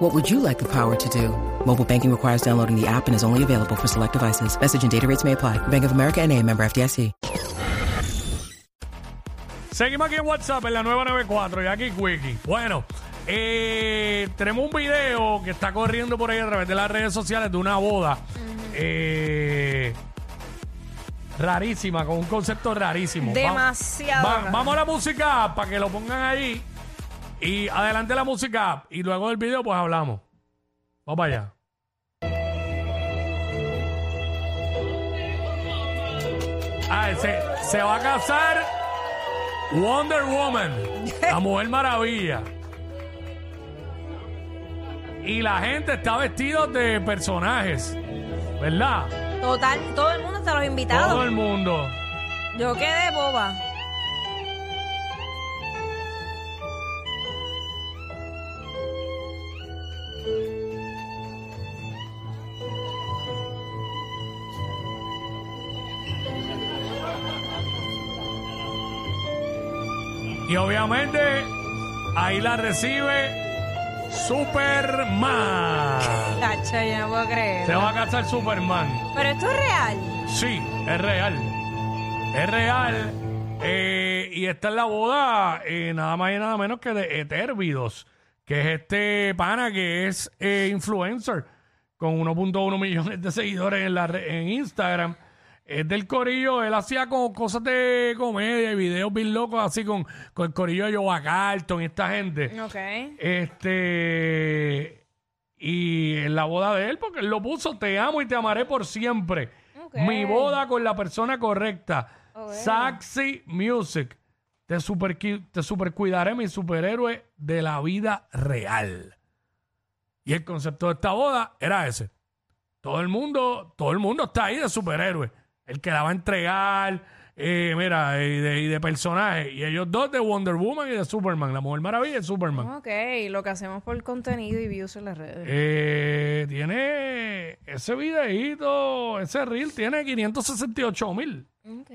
What would you like the power to do? Mobile banking requires downloading the app and is only available for select devices. Message and data rates may apply. Bank of America and a member FDIC. Seguimos aquí en WhatsApp en la nueva 94 y aquí Quickie. Bueno, eh, tenemos un video que está corriendo por ahí a través de las redes sociales de una boda. eh, rarísima, con un concepto rarísimo. Va- Demasiado va- raro. vamos a la música para que lo pongan ahí. Y adelante la música. Y luego del video, pues hablamos. Vamos para allá. Ah, se, se va a casar Wonder Woman, la Mujer Maravilla. Y la gente está vestida de personajes, ¿verdad? Total, todo el mundo está los invitados. Todo el mundo. Yo quedé boba. Y obviamente ahí la recibe Superman. Cacha, yo no puedo creer. Se va a casar Superman. Pero esto es real. Sí, es real. Es real. Eh, y esta es la boda, eh, nada más y nada menos que de Etervidos, que es este pana que es eh, influencer con 1.1 millones de seguidores en, la, en Instagram. Es del corillo, él hacía como cosas de comedia y videos bien locos así con, con el corillo de Joe Carlton y esta gente. Ok. Este. Y en la boda de él, porque él lo puso, te amo y te amaré por siempre. Mi boda con la persona correcta. Ok. Saxy Music. Te super, te super cuidaré, mi superhéroe de la vida real. Y el concepto de esta boda era ese. Todo el mundo, todo el mundo está ahí de superhéroe. El que la va a entregar, eh, mira, y de, y de personaje. Y ellos dos de Wonder Woman y de Superman. La Mujer Maravilla y Superman. Ok, lo que hacemos por contenido y views en las redes. Eh, tiene ese videíto, ese reel tiene 568 mil. Ok,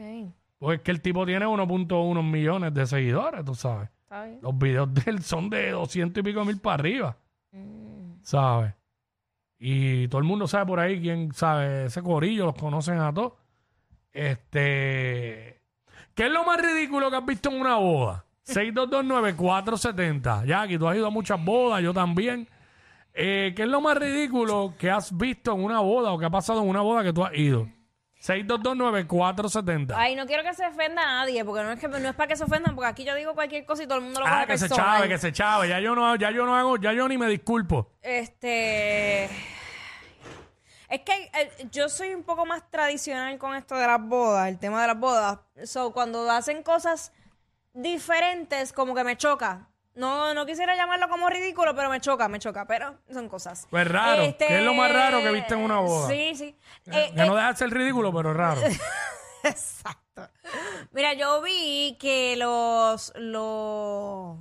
Pues es que el tipo tiene 1.1 millones de seguidores, tú sabes. está bien. Los videos de él son de 200 y pico mil para arriba, Mm. ¿sabes? Y todo el mundo sabe por ahí quién sabe, ese corillo, los conocen a todos. Este. ¿Qué es lo más ridículo que has visto en una boda? 6229470. Ya, aquí tú has ido a muchas bodas, yo también. Eh, ¿Qué es lo más ridículo que has visto en una boda o que ha pasado en una boda que tú has ido? 6229470. Ay, no quiero que se ofenda a nadie, porque no es que no es para que se ofendan, porque aquí yo digo cualquier cosa y todo el mundo lo Ah, coge que se chave, que se chave. Ya yo no, ya yo no hago, ya yo ni me disculpo. Este. Es que eh, yo soy un poco más tradicional con esto de las bodas, el tema de las bodas. So, cuando hacen cosas diferentes, como que me choca. No, no quisiera llamarlo como ridículo, pero me choca, me choca. Pero son cosas. Pues raro. ¿Qué es lo más raro que viste en una boda? Sí, sí. Eh, que no deja de ser ridículo, pero raro. Exacto. Mira, yo vi que los los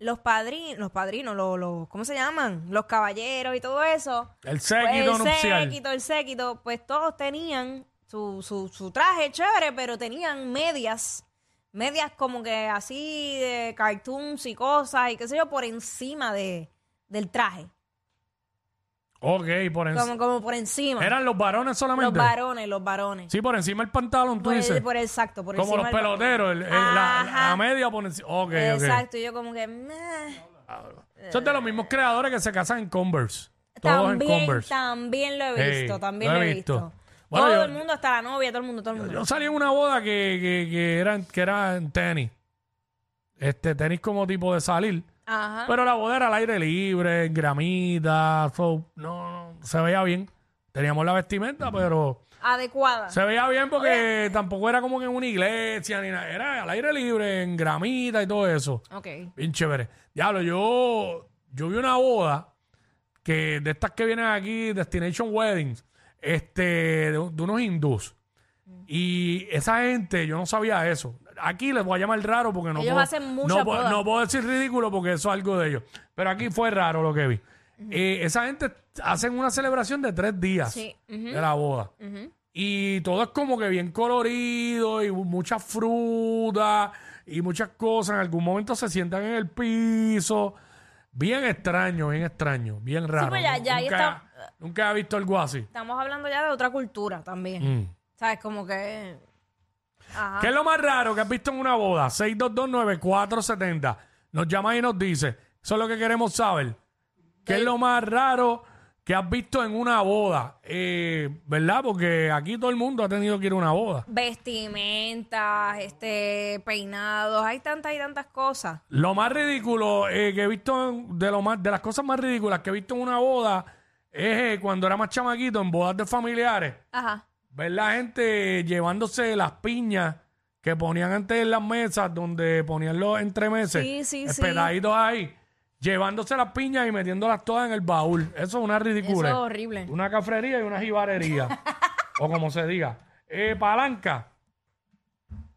los padrinos, los padrinos, los, los ¿cómo se llaman? Los caballeros y todo eso. El séquito pues. El séquito, el séquito, pues todos tenían su, su, su traje chévere, pero tenían medias. Medias como que así de cartoons y cosas y qué sé yo, por encima de, del traje. Ok, por encima. Como, como por encima. ¿Eran los varones los solamente? varones, los varones. Sí, por encima del pantalón, tú por, dices. por exacto, por Como los encima del- peloteros, el- el- la, Ajá. media por encima. Ok, ok. Exacto, y yo como que... meh. Son de los mismos creadores que se casan en Converse. Todos También, en Converse. también lo he visto, también lo he visto. visto. Bueno, todo yo- el mundo, hasta la novia, todo el mundo, todo el mundo. Yo salí en una boda que, que, que era, en- que era en tenis. Este, tenis como tipo de salir. Ajá. Pero la boda era al aire libre, en gramita, so, no, no, se veía bien. Teníamos la vestimenta, pero Adecuada. se veía bien porque tampoco era como que en una iglesia ni nada. Era al aire libre, en gramita y todo eso. Ok. Bien chévere. Diablo, yo, yo vi una boda que de estas que vienen aquí, Destination Weddings, este, de, de unos hindús. Y esa gente, yo no sabía eso. Aquí les voy a llamar raro porque no Ellos puedo, hacen no, puedo- no puedo decir ridículo porque eso es algo de ellos. Pero aquí fue raro lo que vi. Eh, esa gente hacen una celebración de tres días Sí, ujú. de la boda. Y todo es como que bien colorido y mucha fruta y muchas cosas. En algún momento se sientan en el piso. Bien extraño, bien extraño, bien raro. pues ya- ya ahí nunca, está. nunca he visto algo así. Estamos hablando ya de otra cultura también. Mm. ¿Sabes? Como que. Ajá. ¿Qué es lo más raro que has visto en una boda? 6229470. Nos llama y nos dice. Eso es lo que queremos saber. ¿Qué es lo más raro que has visto en una boda? Eh, ¿Verdad? Porque aquí todo el mundo ha tenido que ir a una boda. Vestimentas, este, peinados, hay tantas y tantas cosas. Lo más ridículo eh, que he visto, en- de, lo más, de las cosas más ridículas que he visto en una boda, es eh, cuando era más chamaquito, en bodas de familiares, Ajá. Ver la gente llevándose las piñas que ponían antes en las mesas, donde ponían los entremeses, Sí, sí, sí. espetaditos ahí, llevándose las piñas y metiéndolas todas en el baúl. Eso es una Eso ridícula. es horrible. Una cafrería y una jibarería. o como se diga. Eh, palanca.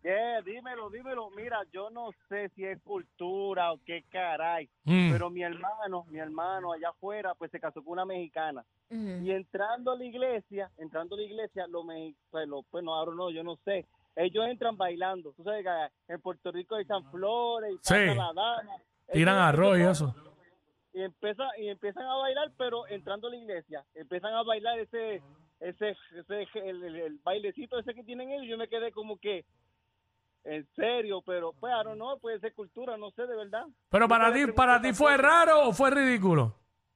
Yeah, dímelo, dímelo. Mira, yo no sé si es cultura o qué caray, Mm. pero mi hermano, mi hermano allá afuera, pues se casó con una mexicana. Y entrando a la iglesia, entrando a la iglesia, lo me, pues, lo, pues no, ahora no, yo no sé. Ellos entran bailando. Tú sabes que en Puerto Rico echan flores y Sí. la. Tiran arroz y eso. y empiezan y empiezan a bailar pero entrando a la iglesia empiezan a bailar ese ese ese el, el- el bailecito ese que tienen ellos yo me quedé como que en serio pero pues ahora no puede ser cultura no sé de verdad Pero Yo para ti, para ti fue raro o fue ridículo?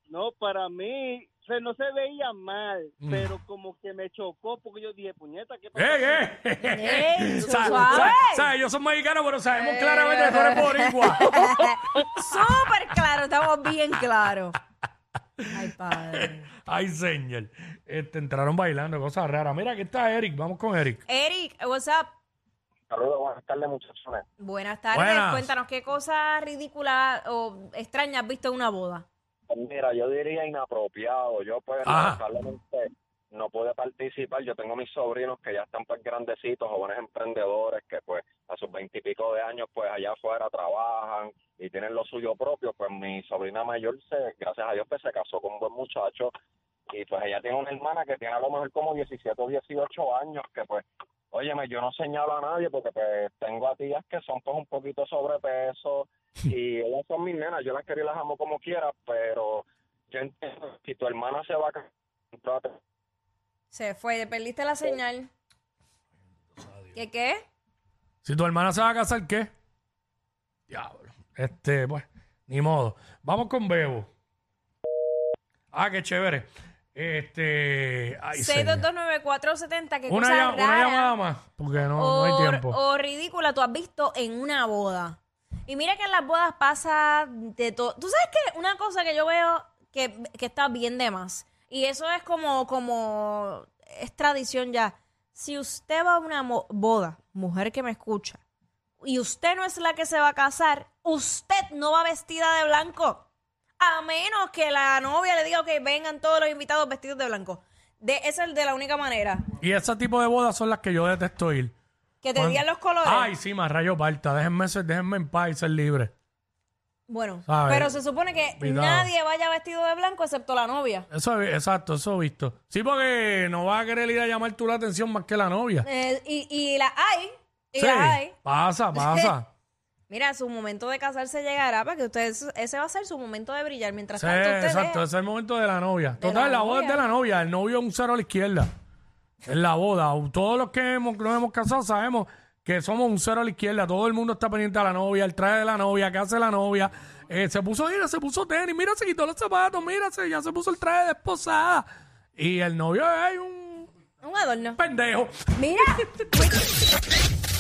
no para mí o sea, no se veía mal Mm. pero como que me chocó porque yo dije puñeta qué pasó ¡Ey, ey! Ey, Sa- suave. sa- sa- Ellos son mexicanos, pero sabemos claramente que tú eres boricua. Súper claro, estamos bien claros. Ay, padre. Ay, señor. Este, entraron bailando, cosas raras. Mira, aquí está Eric. Vamos con Eric. Eric, what's up? Saludos buenas tardes muchachones Buenas tardes. Buenas. Cuéntanos qué cosas ridículas o extrañas has visto en una boda. Mira, yo diría inapropiado. Yo, pues, no pude participar. Yo tengo mis sobrinos que ya están, pues, grandecitos, jóvenes emprendedores que, pues, a sus veintipico de años, pues, allá afuera trabajan y tienen lo suyo propio. Pues, mi sobrina mayor, se, gracias a Dios, pues, se casó con un buen muchacho y, pues, ella tiene una hermana que tiene a lo mejor como 17 o 18 años que, pues, óyeme, yo no señalo a nadie porque, pues, tengo a tías que son, pues, un poquito sobrepeso y ellas son mis nenas. Yo las quiero y las amo como quiera, pero yo entiendo, si tu hermana se va a casar, Se fue, perdiste la señal. ¿Qué qué? Si tu hermana se va a casar, ¿qué? Diablo. Este, pues, ni modo. Vamos con Bebo. Ah, qué chévere. Este. Ay, señor. 6229470, ¿qué una, cosa llam- una rara llamada más, porque no, no o, hay tiempo. o ridícula tú has visto en una boda? Y mira que en las bodas pasa de todo. Tú sabes que una cosa que yo veo que, que está bien de más, y eso es como, como, es tradición ya. Si usted va a una mo- boda, mujer que me escucha, y usted no es la que se va a casar, usted no va vestida de blanco. A menos que la novia le diga, ok, vengan todos los invitados vestidos de blanco. De, esa es de la única manera. Y ese tipo de bodas son las que yo detesto ir. Que te Cuando- digan los colores. Ay, sí, más rayo parta. Déjenme, ser- déjenme en paz y ser libre. Bueno, ¿Sabes? pero se supone que Cuidado. nadie vaya vestido de blanco excepto la novia. Eso, he- exacto, eso he visto. Sí, porque no va a querer ir a llamar tú la atención más que la novia. Eh, y, y la hay. Y Sí, la hay. pasa, pasa. Mira, su momento de casarse llegará para que ustedes, ese va a ser su momento de brillar. Mientras Sí, tanto, usted exacto, ese es el momento de la novia. Total, la la, boda es de la novia. El novio es un cero a la izquierda. En la boda. Todos los que hemos, nos hemos casado sabemos que somos un cero a la izquierda. Todo el mundo está pendiente a la novia, el traje de la novia, qué hace la novia. Eh, se puso, mira, se puso tenis, mira, se quitó los zapatos, mira, se, ya se puso el traje de esposada. Y el novio es un un adorno. pendejo. Mira,